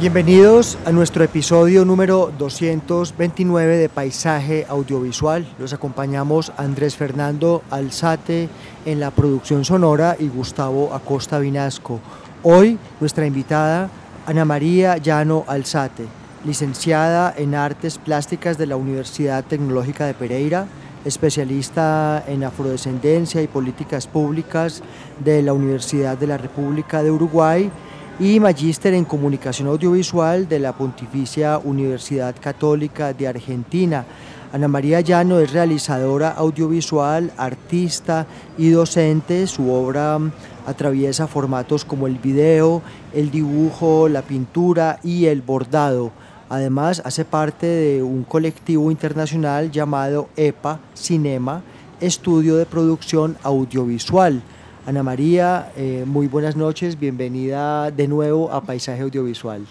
Bienvenidos a nuestro episodio número 229 de Paisaje Audiovisual. Los acompañamos Andrés Fernando Alzate en la producción sonora y Gustavo Acosta Vinasco. Hoy nuestra invitada Ana María Llano Alzate, licenciada en Artes Plásticas de la Universidad Tecnológica de Pereira, especialista en afrodescendencia y políticas públicas de la Universidad de la República de Uruguay y magíster en comunicación audiovisual de la Pontificia Universidad Católica de Argentina. Ana María Llano es realizadora audiovisual, artista y docente. Su obra mm, atraviesa formatos como el video, el dibujo, la pintura y el bordado. Además, hace parte de un colectivo internacional llamado EPA Cinema, Estudio de Producción Audiovisual. Ana María, eh, muy buenas noches, bienvenida de nuevo a Paisaje Audiovisual.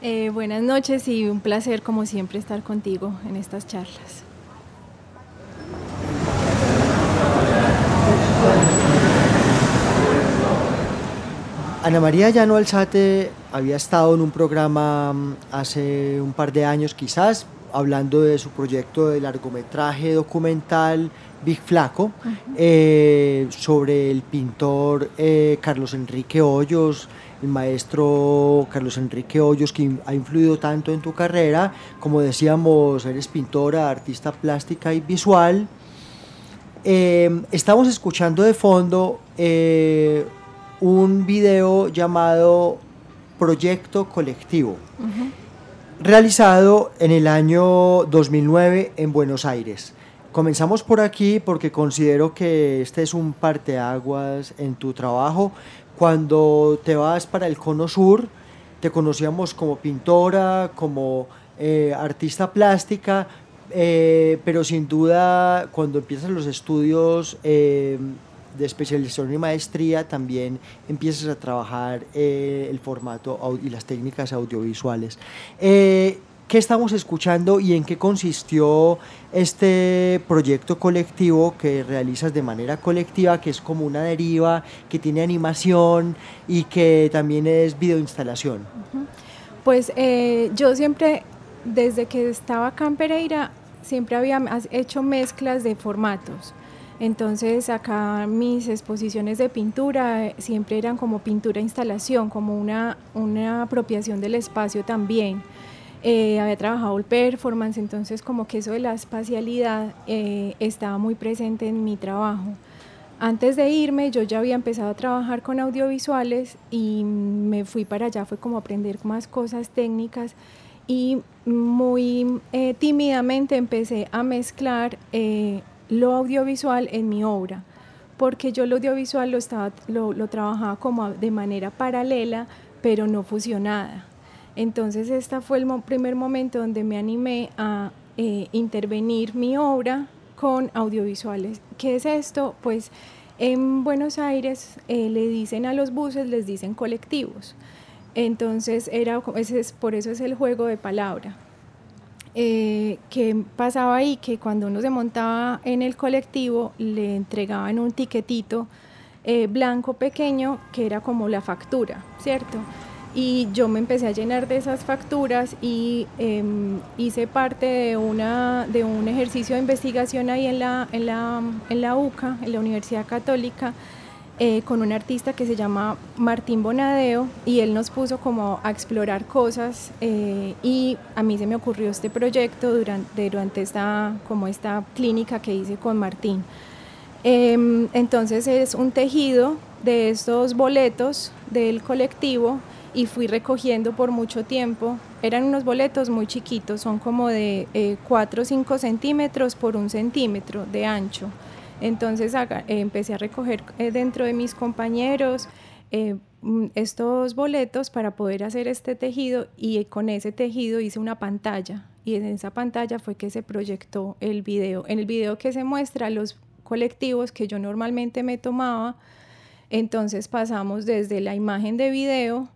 Eh, buenas noches y un placer como siempre estar contigo en estas charlas. Ana María Llano Alzate había estado en un programa mm, hace un par de años quizás, hablando de su proyecto de largometraje documental Big Flaco, eh, sobre el pintor eh, Carlos Enrique Hoyos, el maestro Carlos Enrique Hoyos, que ha influido tanto en tu carrera. Como decíamos, eres pintora, artista plástica y visual. Eh, estamos escuchando de fondo un video llamado Proyecto Colectivo, realizado en el año 2009 en Buenos Aires. Comenzamos por aquí porque considero que este es un parteaguas en tu trabajo. Cuando te vas para el Cono Sur, te conocíamos como pintora, como eh, artista plástica, eh, pero sin duda cuando empiezas los estudios eh, de especialización y maestría también empiezas a trabajar el formato y las técnicas audiovisuales. ¿Qué estamos escuchando y en qué consistió este proyecto colectivo que realizas de manera colectiva, que es como una deriva, que tiene animación y que también es videoinstalación? Pues eh, yo siempre, desde que estaba acá en Pereira, siempre había hecho mezclas de formatos. Entonces acá mis exposiciones de pintura eh, siempre eran como pintura instalación, como una, una apropiación del espacio también. Eh, había trabajado el performance, entonces como que eso de la espacialidad eh, estaba muy presente en mi trabajo. Antes de irme yo ya había empezado a trabajar con audiovisuales y me fui para allá, fue como aprender más cosas técnicas y muy eh, tímidamente empecé a mezclar eh, lo audiovisual en mi obra, porque yo lo audiovisual lo, estaba, lo, lo trabajaba como de manera paralela, pero no fusionada. Entonces este fue el primer momento donde me animé a eh, intervenir mi obra con audiovisuales. ¿Qué es esto? Pues en Buenos Aires eh, le dicen a los buses, les dicen colectivos. Entonces era, por eso es el juego de palabra. Eh, ¿Qué pasaba ahí? Que cuando uno se montaba en el colectivo le entregaban un tiquetito eh, blanco pequeño que era como la factura, ¿cierto? Y yo me empecé a llenar de esas facturas y em, hice parte de, una, de un ejercicio de investigación ahí en la, en la, en la UCA, en la Universidad Católica, eh, con un artista que se llama Martín Bonadeo y él nos puso como a explorar cosas eh, y a mí se me ocurrió este proyecto durante, durante esta, como esta clínica que hice con Martín. Em, entonces es un tejido de estos boletos del colectivo y fui recogiendo por mucho tiempo. Eran unos boletos muy chiquitos, son como de 4 o 5 centímetros por un centímetro de ancho. Entonces eh, empecé a recoger eh, dentro de mis compañeros eh, mm, estos boletos para poder hacer este tejido y con ese tejido hice una pantalla y en esa pantalla fue que se proyectó el video. En el video que se muestra los colectivos que yo normalmente me tomaba, entonces pasamos desde la imagen de video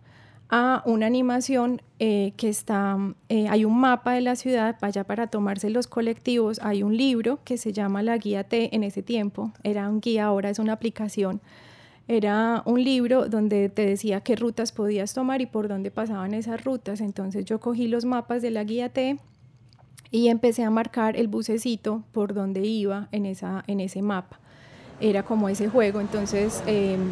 a una animación eh, que está, eh, hay un mapa de la ciudad, vaya para tomarse los colectivos, hay un libro que se llama La Guía T en ese tiempo, era un guía, ahora es una aplicación, era un libro donde te decía qué rutas podías tomar y por dónde pasaban esas rutas, entonces yo cogí los mapas de la Guía T y empecé a marcar el bucecito por donde iba en, esa, en ese mapa era como ese juego. Entonces, em,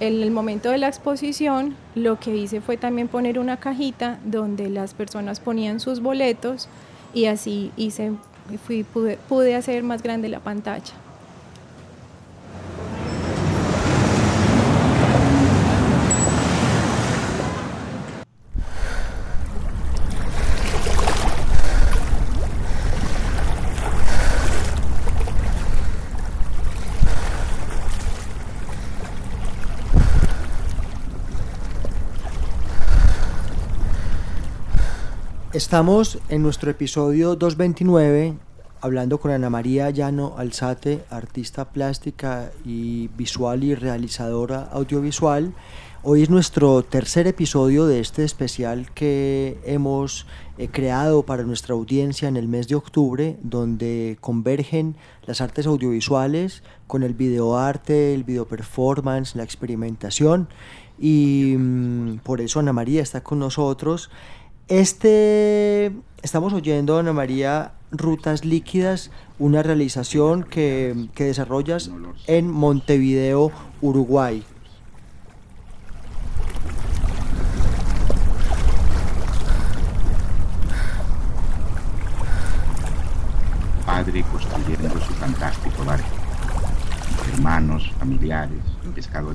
en el momento de la exposición, lo que hice fue también poner una cajita donde las personas ponían sus boletos y así hice, fui, pude, pude hacer más grande la pantalla. Estamos en nuestro episodio 229 hablando con Ana María Llano Alzate, artista plástica y visual y realizadora audiovisual. Hoy es nuestro tercer episodio de este especial que hemos eh, creado para nuestra audiencia en el mes de octubre, donde convergen las artes audiovisuales con el videoarte, el video performance, la experimentación. Y mm, por eso Ana María está con nosotros este, estamos oyendo, Ana María, Rutas Líquidas, una realización que, que desarrollas en Montevideo, Uruguay. Padre construyendo su fantástico barco. Hermanos, familiares,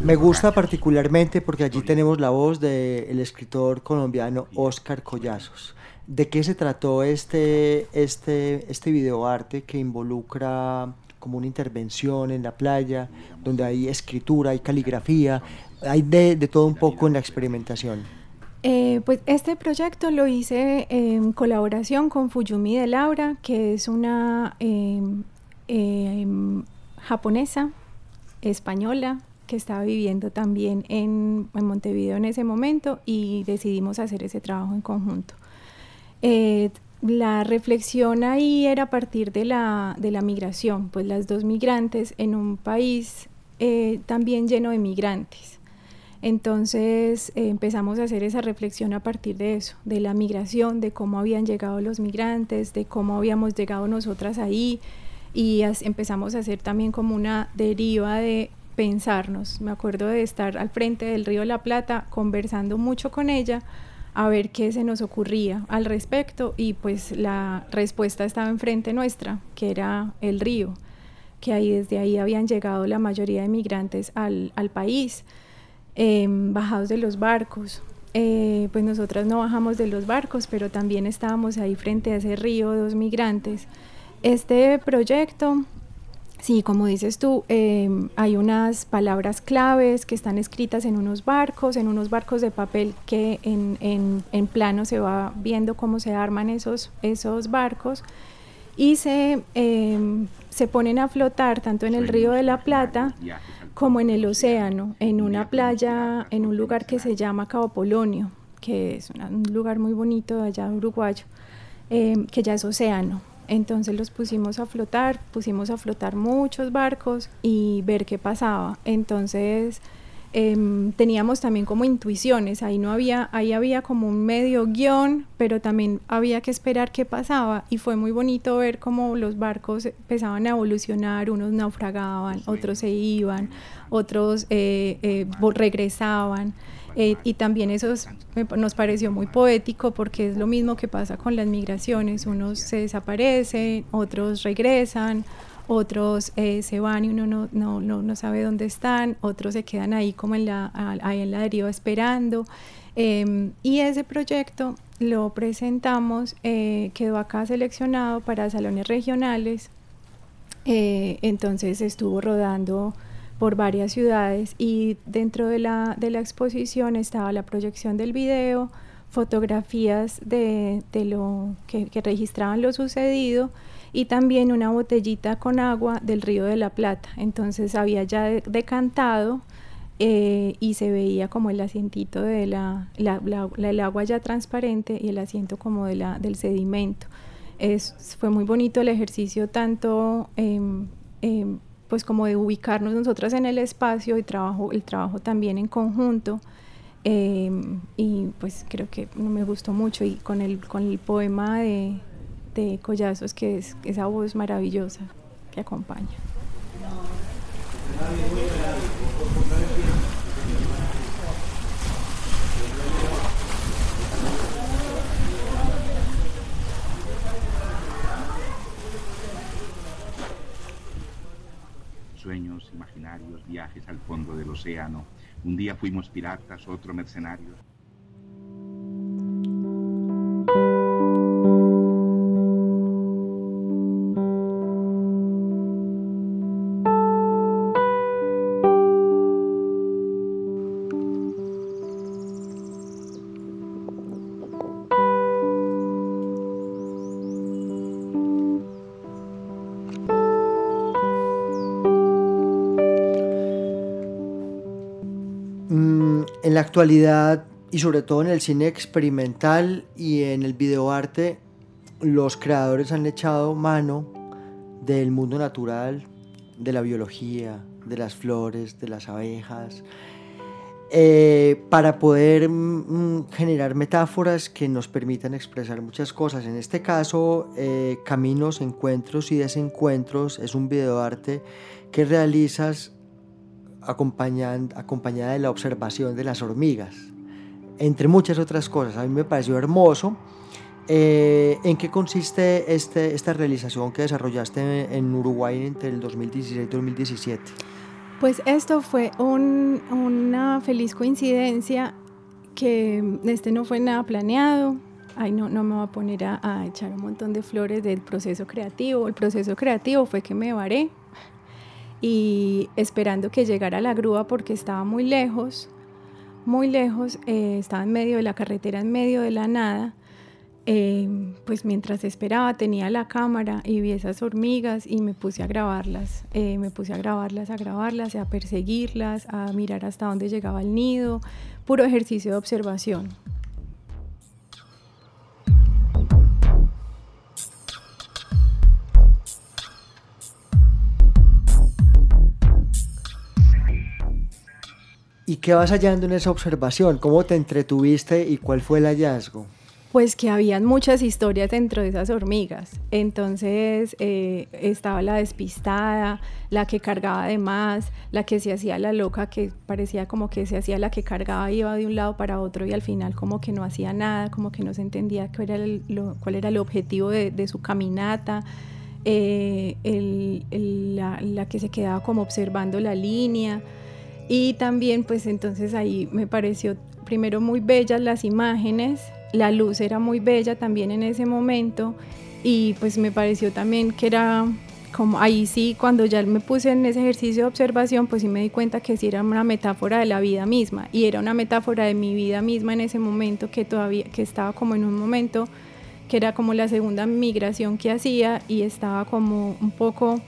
me gusta particularmente porque allí tenemos la voz del escritor colombiano Oscar Collazos. ¿De qué se trató este, este, este videoarte que involucra como una intervención en la playa, donde hay escritura, hay caligrafía, hay de, todo un poco en la experimentación? Eh, pues este proyecto lo hice en colaboración con Fuyumi de Laura, que es una em, em, japonesa, española, que estaba viviendo también en, Montevideo en ese momento y decidimos hacer ese trabajo en conjunto. Eh, la reflexión ahí era a partir de la, de la migración, pues las dos migrantes en un país eh, también lleno de migrantes. Entonces eh, empezamos a hacer esa reflexión a partir de eso, de la migración, de cómo habían llegado los migrantes, de cómo habíamos llegado nosotras ahí y empezamos a hacer también como una deriva de pensarnos. Me acuerdo de estar al frente del río La Plata conversando mucho con ella a ver qué se nos ocurría al respecto y pues la respuesta estaba enfrente nuestra, que era el río, que ahí desde ahí habían llegado la mayoría de migrantes al, país, em, bajados de los barcos. Eh, pues nosotras no bajamos de los barcos, pero también estábamos ahí frente a ese río, dos migrantes. Este proyecto Sí, como dices tú, em, hay unas palabras claves que están escritas en unos barcos, en unos barcos de papel que en, plano se va viendo cómo se arman esos, esos barcos y se, em, se ponen a flotar tanto en el río de la Plata como en el océano, en una playa, en un lugar que se llama Cabo Polonio, que es un lugar muy bonito allá uruguayo, em, que ya es océano. Entonces los pusimos a flotar, pusimos a flotar muchos barcos y ver qué pasaba. Entonces Em, teníamos también como intuiciones, ahí no había, ahí había como un medio guion, pero también había que esperar qué pasaba y fue muy bonito ver cómo los barcos empezaban a evolucionar, unos naufragaban, otros se iban, otros eh, eh, regresaban. Eh, y también eso nos pareció muy poético porque es lo mismo que pasa con las migraciones, unos se desaparecen, otros regresan, otros eh, se van y uno no, no, no, no, sabe dónde están, otros se quedan ahí como en la, ahí en la deriva esperando. Em, y ese proyecto lo presentamos, eh, quedó acá seleccionado para salones regionales, eh, entonces estuvo rodando por varias ciudades y dentro de la, de la exposición estaba la proyección del video, fotografías de, de lo que, registraban lo sucedido y también una botellita con agua del río de la Plata. Entonces había ya decantado eh, y se veía como el asientito de la, el agua ya transparente y el asiento como de la, del sedimento. Es, fue muy bonito el ejercicio tanto em, em, pues como de ubicarnos nosotras en el espacio y trabajo, el trabajo también en conjunto. Em, y pues creo que me gustó mucho y con el, con el poema de, de Collazos, que es esa voz maravillosa que acompaña. Sueños imaginarios, viajes al fondo del océano. Un día fuimos piratas, otro mercenarios. Actualidad y sobre todo en el cine experimental y en el videoarte, los creadores han echado mano del mundo natural, de la biología, de las flores, de las abejas, eh, para poder mm, mm, generar metáforas que nos permitan expresar muchas cosas. En este caso, eh, Caminos, Encuentros y Desencuentros es un videoarte que realizas acompañada de la observación de las hormigas, entre muchas otras cosas. A mí me pareció hermoso. Eh, ¿En qué consiste este, esta realización que desarrollaste en Uruguay entre el 2016 y 2017? Pues esto fue una feliz coincidencia que este no fue nada planeado. Ay, no, no me voy a poner a, a echar un montón de flores del proceso creativo. El proceso creativo fue que me varé y esperando que llegara la grúa porque estaba muy lejos, muy lejos, eh, estaba en medio de la carretera, en medio de la nada. Eh, pues mientras esperaba tenía la cámara y vi esas hormigas y me puse a grabarlas, eh, me puse a grabarlas, a grabarlas, a perseguirlas, a mirar hasta dónde llegaba el nido, puro ejercicio de observación. Qué vas hallando en esa observación? ¿Cómo te entretuviste y cuál fue el hallazgo? Pues que habían muchas historias dentro de esas hormigas. Entonces eh, estaba la despistada, la que cargaba de más, la que se hacía la loca, que parecía como que se hacía la que cargaba, iba de un lado para otro y al final como que no hacía nada, como que no se entendía cuál era el, cuál era el objetivo de, su caminata. Eh, la que se quedaba como observando la línea. Y también pues entonces ahí me pareció primero muy bellas las imágenes, la luz era muy bella también en ese momento y pues me pareció también que era como ahí sí, cuando ya me puse en ese ejercicio de observación, pues sí me di cuenta que sí era una metáfora de la vida misma y era una metáfora de mi vida misma en ese momento que todavía, que estaba como en un momento que era como la segunda migración que hacía y estaba como un poco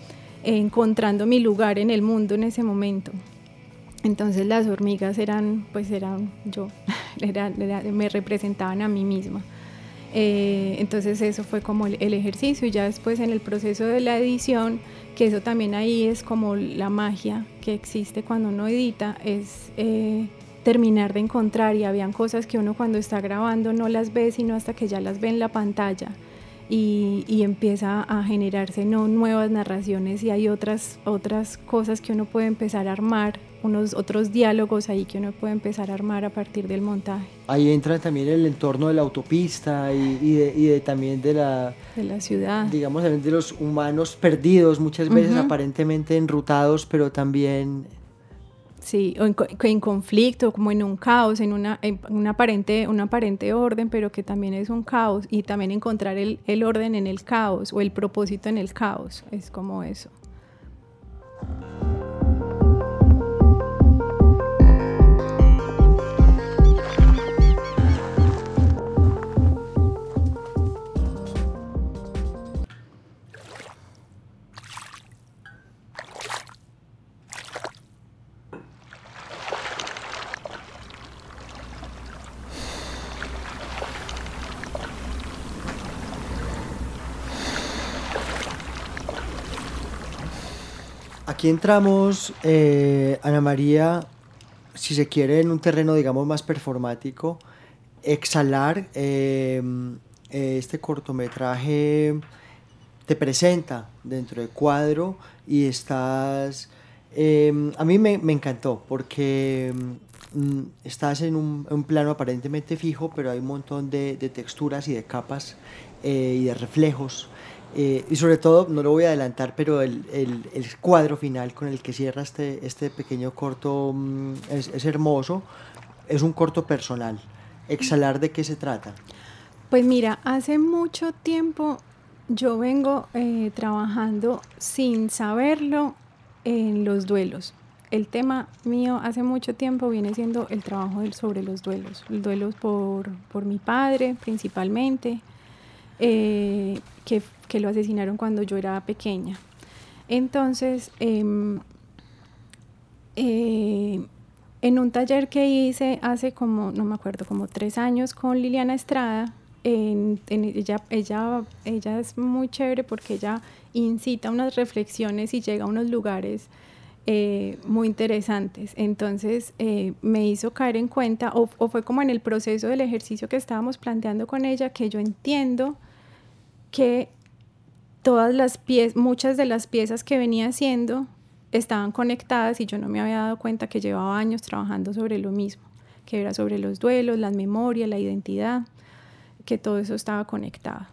encontrando mi lugar en el mundo en ese momento. Entonces las hormigas eran, pues eran yo, me representaban a mí misma. Eh, entonces eso fue como el, ejercicio y ya después en el proceso de la edición, que eso también ahí es como la magia que existe cuando uno edita, es eh, terminar de encontrar y habían cosas que uno cuando está grabando no las ve sino hasta que ya las ve en la pantalla y, y empieza a generarse no nuevas narraciones y hay otras, otras cosas que uno puede empezar a armar unos otros diálogos ahí que uno puede empezar a armar a partir del montaje. Ahí entra también el entorno de la autopista y, y, de, y de, también de la, de la ciudad. Digamos, de los humanos perdidos, muchas veces aparentemente enrutados, pero también Sí, o en, en, conflicto, como en un caos, en una, en una, aparente, un aparente orden, pero que también es un caos, y también encontrar el, el orden en el caos o el propósito en el caos, es como eso. Entramos, eh, Ana María, si se quiere, en un terreno, digamos, más performático. Exhalar, eh, este cortometraje te presenta dentro del cuadro y estás... Eh, a mí me, encantó porque mm, estás en un, plano aparentemente fijo, pero hay un montón de, texturas y de capas y de reflejos eh, y sobre todo, no lo voy a adelantar, pero el, el, cuadro final con el que cierra este, este pequeño corto mm, es, es, hermoso. Es un corto personal. ¿Exhalar de qué se trata? Pues mira, hace mucho tiempo yo vengo eh, trabajando sin saberlo en los duelos. El tema mío hace mucho tiempo viene siendo el trabajo sobre los duelos. Los duelos por, por mi padre principalmente, eh, que, que, lo asesinaron cuando yo era pequeña. Entonces, em, eh, en un taller que hice hace como, no me acuerdo, como tres años con Liliana Estrada, ella, es muy chévere porque ella incita unas reflexiones y llega a unos lugares eh, muy interesantes. Entonces me hizo caer en cuenta, o, o, fue como en el proceso del ejercicio que estábamos planteando con ella, que yo entiendo que todas las piezas, muchas de las piezas que venía haciendo estaban conectadas y yo no me había dado cuenta que llevaba años trabajando sobre lo mismo, que era sobre los duelos, las memorias, la identidad, que todo eso estaba conectado.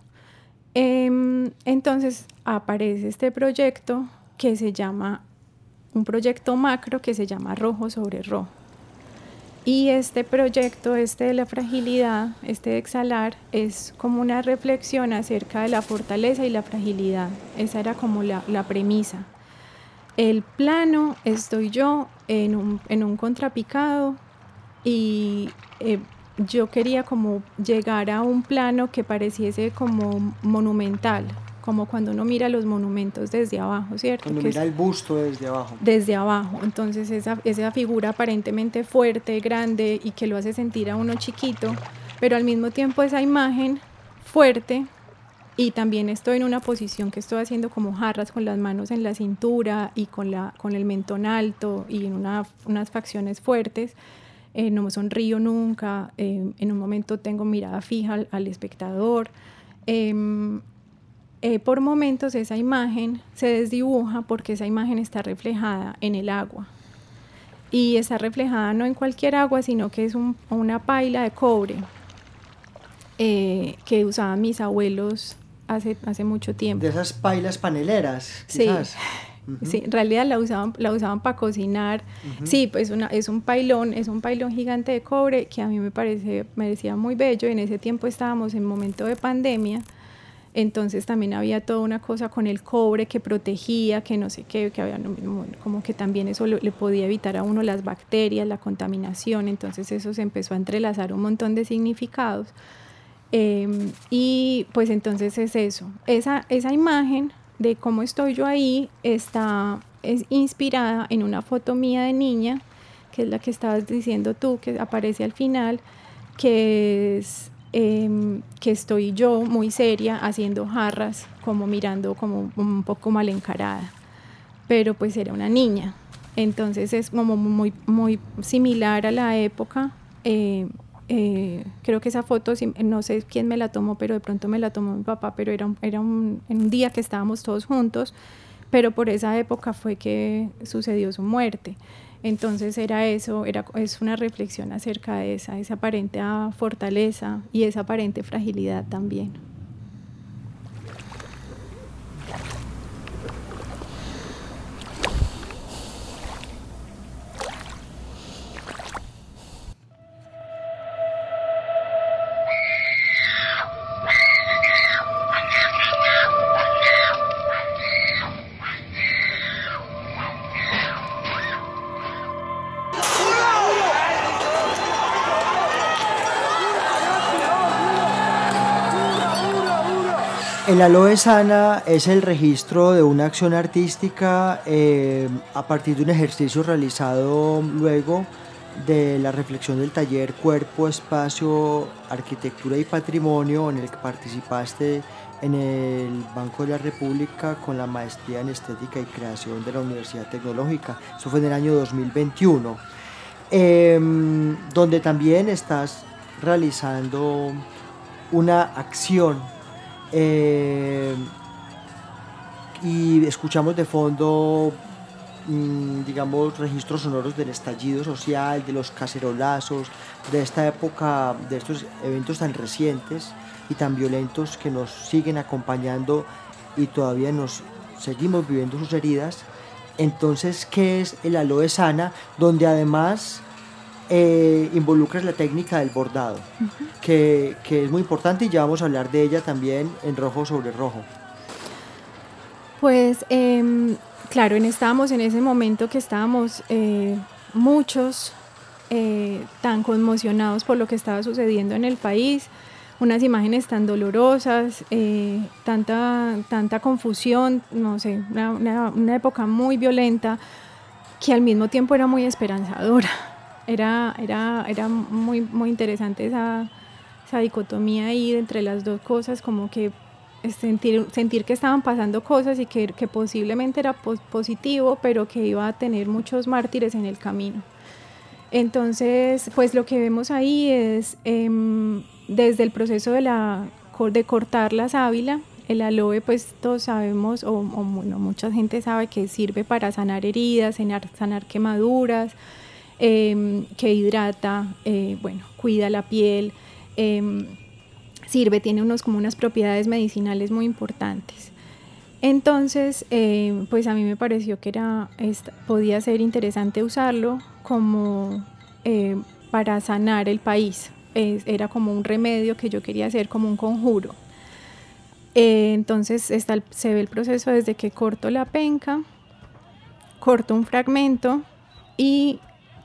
Em, entonces aparece este proyecto que se llama, un proyecto macro que se llama Rojo sobre Rojo. Y este proyecto, este de la fragilidad, este de exhalar, es como una reflexión acerca de la fortaleza y la fragilidad. Esa era como la, premisa. El plano, estoy yo en un, en un contrapicado y eh, yo quería como llegar a un plano que pareciese como monumental, como cuando uno mira los monumentos desde abajo, ¿cierto? Cuando mira el busto desde abajo. Desde abajo. Entonces esa, esa figura aparentemente fuerte, grande y que lo hace sentir a uno chiquito, pero al mismo tiempo esa imagen fuerte y también estoy en una posición que estoy haciendo como jarras con las manos en la cintura y con, la, con el mentón alto y en una, unas facciones fuertes. Eh, no me sonrío nunca, eh, en un momento tengo mirada fija al, al espectador. Eh, eh, por momentos esa imagen se desdibuja porque esa imagen está reflejada en el agua. Y está reflejada no en cualquier agua, sino que es una paila de cobre eh, que usaban mis abuelos hace, hace mucho tiempo. De esas pailas paneleras. Quizás. Sí. Sí, en realidad la usaban, la usaban para cocinar. Sí, pues una, es un pailón, es un pailón gigante de cobre que a mí me parece, me parecía muy bello. En ese tiempo estábamos en momento de pandemia entonces también había toda una cosa con el cobre que protegía, que no sé qué, que había como que también eso le, podía evitar a uno las bacterias, la contaminación, entonces eso se empezó a entrelazar un montón de significados. Em, y pues entonces es eso, esa, esa imagen de cómo estoy yo ahí está es inspirada en una foto mía de niña, que es la que estabas diciendo tú, que aparece al final, que es em, que estoy yo muy seria haciendo jarras, como mirando como un poco mal encarada. Pero pues era una niña. Entonces es como muy, muy similar a la época. Eh, eh, creo que esa foto, no sé quién me la tomó, pero de pronto me la tomó mi papá, pero era, era un, un día que estábamos todos juntos, pero por esa época fue que sucedió su muerte. Entonces era eso, era, es una reflexión acerca de esa, esa aparente fortaleza y esa aparente fragilidad también. El aloe sana es el registro de una acción artística eh, a partir de un ejercicio realizado luego de la reflexión del taller Cuerpo, Espacio, Arquitectura y Patrimonio en el que participaste en el Banco de la República con la maestría en Estética y Creación de la Universidad Tecnológica. Eso fue en el año 2021, em, donde también estás realizando una acción eh, y escuchamos de fondo, mm, digamos, registros sonoros del estallido social, de los cacerolazos, de esta época, de estos eventos tan recientes y tan violentos que nos siguen acompañando y todavía nos seguimos viviendo sus heridas. Entonces, ¿qué es el aloe sana? Donde además eh, involucras la técnica del bordado, que, es muy importante y ya vamos a hablar de ella también en rojo sobre rojo. Pues em, claro, en, estábamos en ese momento que estábamos eh, muchos eh, tan conmocionados por lo que estaba sucediendo en el país, unas imágenes tan dolorosas, tanta, tanta confusión, no sé, una, una época muy violenta que al mismo tiempo era muy esperanzadora era, era, era muy, muy interesante esa, esa dicotomía ahí entre las dos cosas, como que sentir, sentir que estaban pasando cosas y que, que posiblemente era positivo, pero que iba a tener muchos mártires en el camino. Entonces, pues lo que vemos ahí es em, desde el proceso de, la, de cortar la sábila, el aloe, pues todos sabemos, o, bueno, mucha gente sabe que sirve para sanar heridas, sanar, sanar quemaduras, Em, que hidrata, eh, bueno, cuida la piel, em, sirve, tiene unos, como unas propiedades medicinales muy importantes. Entonces, em, pues a mí me pareció que era, podía ser interesante usarlo como para sanar el país. era como un remedio que yo quería hacer como un conjuro. Eh, entonces está se ve el proceso desde que corto la penca, corto un fragmento y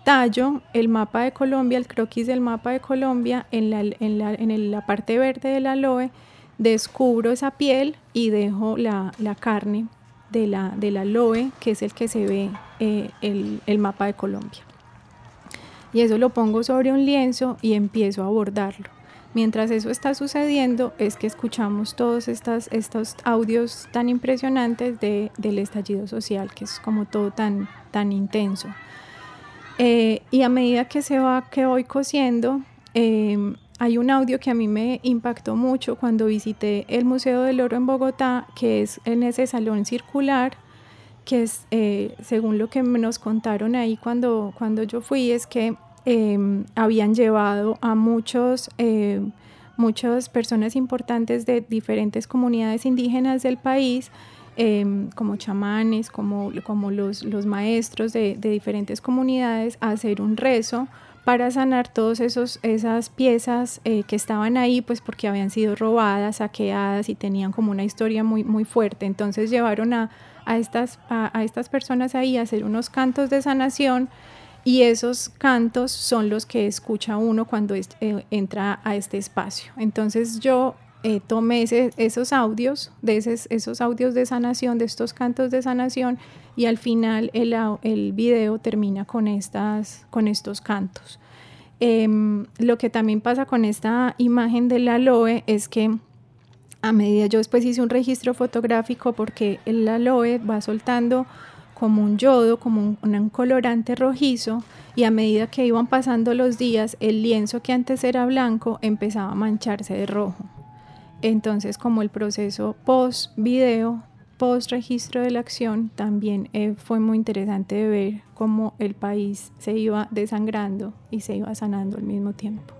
tallo el mapa de Colombia, el croquis del mapa de Colombia, en la, parte verde del aloe, descubro esa piel y dejo la, carne de la, del aloe, que es el que se ve eh, el, mapa de Colombia. Y eso lo pongo sobre un lienzo y empiezo a abordarlo. Mientras eso está sucediendo es que escuchamos todos estos audios tan impresionantes de, del estallido social, que es como todo tan intenso. Eh, y a medida que se va, que voy cosiendo, em, hay un audio que a mí me impactó mucho cuando visité el Museo del Oro en Bogotá, que es en ese salón circular, que es, eh, según lo que nos contaron ahí cuando, cuando yo fui, es que em, habían llevado a muchos, em, muchas personas importantes de diferentes comunidades indígenas del país Em, como chamanes, como, como los, los maestros de, de, diferentes comunidades, a hacer un rezo para sanar todas esas piezas eh, que estaban ahí, pues porque habían sido robadas, saqueadas y tenían como una historia muy, muy fuerte. Entonces llevaron a, a estas, a, estas personas ahí a hacer unos cantos de sanación y esos cantos son los que escucha uno cuando eh, entra a este espacio. Entonces yo eh, tomé esos audios, de esos audios de sanación, de estos cantos de sanación, y al final el, el video termina con, estas, con estos cantos Em, lo que también pasa con esta imagen del aloe es que a medida yo después hice un registro fotográfico porque el aloe va soltando como un yodo, como un, colorante rojizo, y a medida que iban pasando los días, el lienzo que antes era blanco empezaba a mancharse de rojo. Entonces, como el proceso post video, post registro de la acción, también eh, fue muy interesante de ver cómo el país se iba desangrando y se iba sanando al mismo tiempo.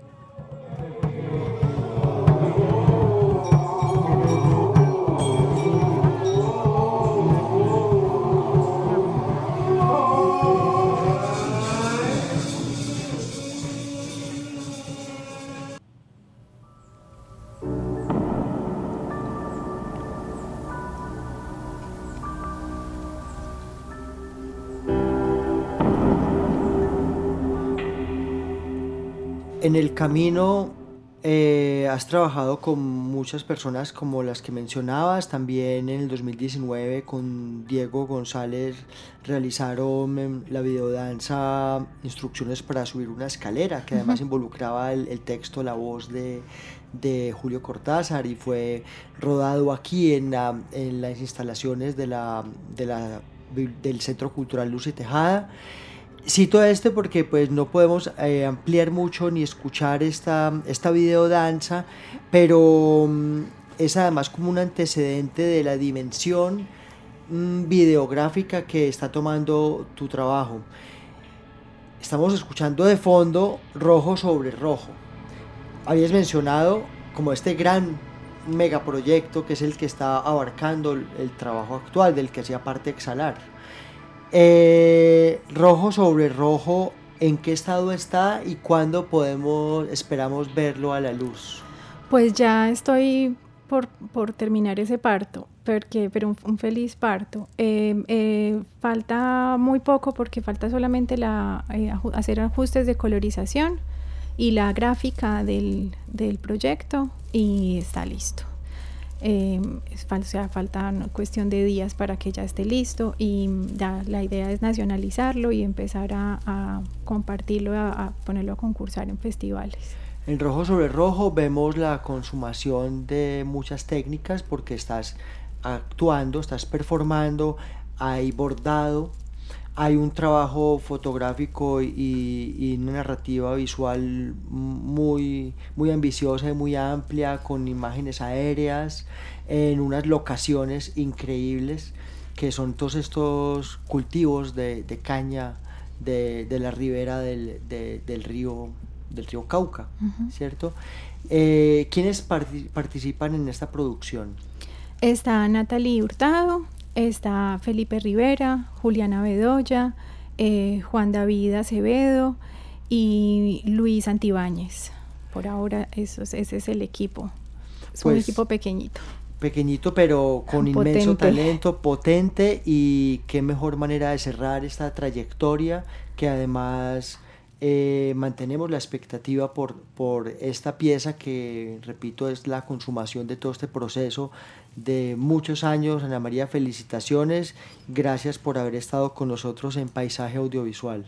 En el camino eh, has trabajado con muchas personas como las que mencionabas, también en el 2019 con Diego González realizaron em, la videodanza Instrucciones para subir una escalera, que además involucraba el, texto, la voz de, Julio Cortázar y fue rodado aquí en, en las instalaciones de la, de la, del Centro Cultural Luz y Tejada. Cito este porque pues no podemos eh, ampliar mucho ni escuchar esta, esta videodanza, pero mm, es además como un antecedente de la dimensión mm, videográfica que está tomando tu trabajo. Estamos escuchando de fondo Rojo sobre Rojo. Habías mencionado como este gran megaproyecto que es el que está abarcando el trabajo actual del que hacía parte Exhalar. Eh, rojo sobre rojo, ¿en qué estado está y cuándo podemos, esperamos verlo a la luz? Pues ya estoy por, terminar ese parto, porque, pero un, feliz parto. Em, eh, falta muy poco porque falta solamente la, eh, hacer ajustes de colorización y la gráfica del, del proyecto y está listo. Eh, falta una cuestión de días para que ya esté listo y ya la idea es nacionalizarlo y empezar a, compartirlo, a, ponerlo a concursar en festivales. En rojo sobre rojo vemos la consumación de muchas técnicas porque estás actuando, estás performando, hay bordado, hay un trabajo fotográfico y, una narrativa visual muy, muy ambiciosa y muy amplia, con imágenes aéreas, en unas locaciones increíbles, que son todos estos cultivos de, caña de, la ribera del, río, del río Cauca, ¿cierto? Eh, ¿Quiénes participan en esta producción? Está Natalie Hurtado, está Felipe Rivera, Juliana Bedoya, eh, Juan David Acevedo y Luis Antibáñez. Por ahora eso, ese es el equipo. Es un pues, equipo pequeñito. Pequeñito pero con inmenso talento, potente y qué mejor manera de cerrar esta trayectoria que además eh, mantenemos la expectativa por, por esta pieza que, repito, es la consumación de todo este proceso de muchos años. Ana María, felicitaciones. Gracias por haber estado con nosotros en Paisaje Audiovisual.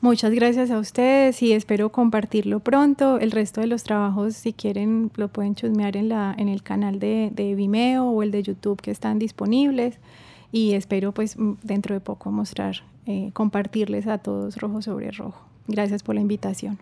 Muchas gracias a ustedes y espero compartirlo pronto. El resto de los trabajos, si quieren, lo pueden chusmear en, la, en el canal de, Vimeo o el de YouTube que están disponibles. Y espero pues dentro de poco mostrar, eh, compartirles a todos rojo sobre rojo. Gracias por la invitación.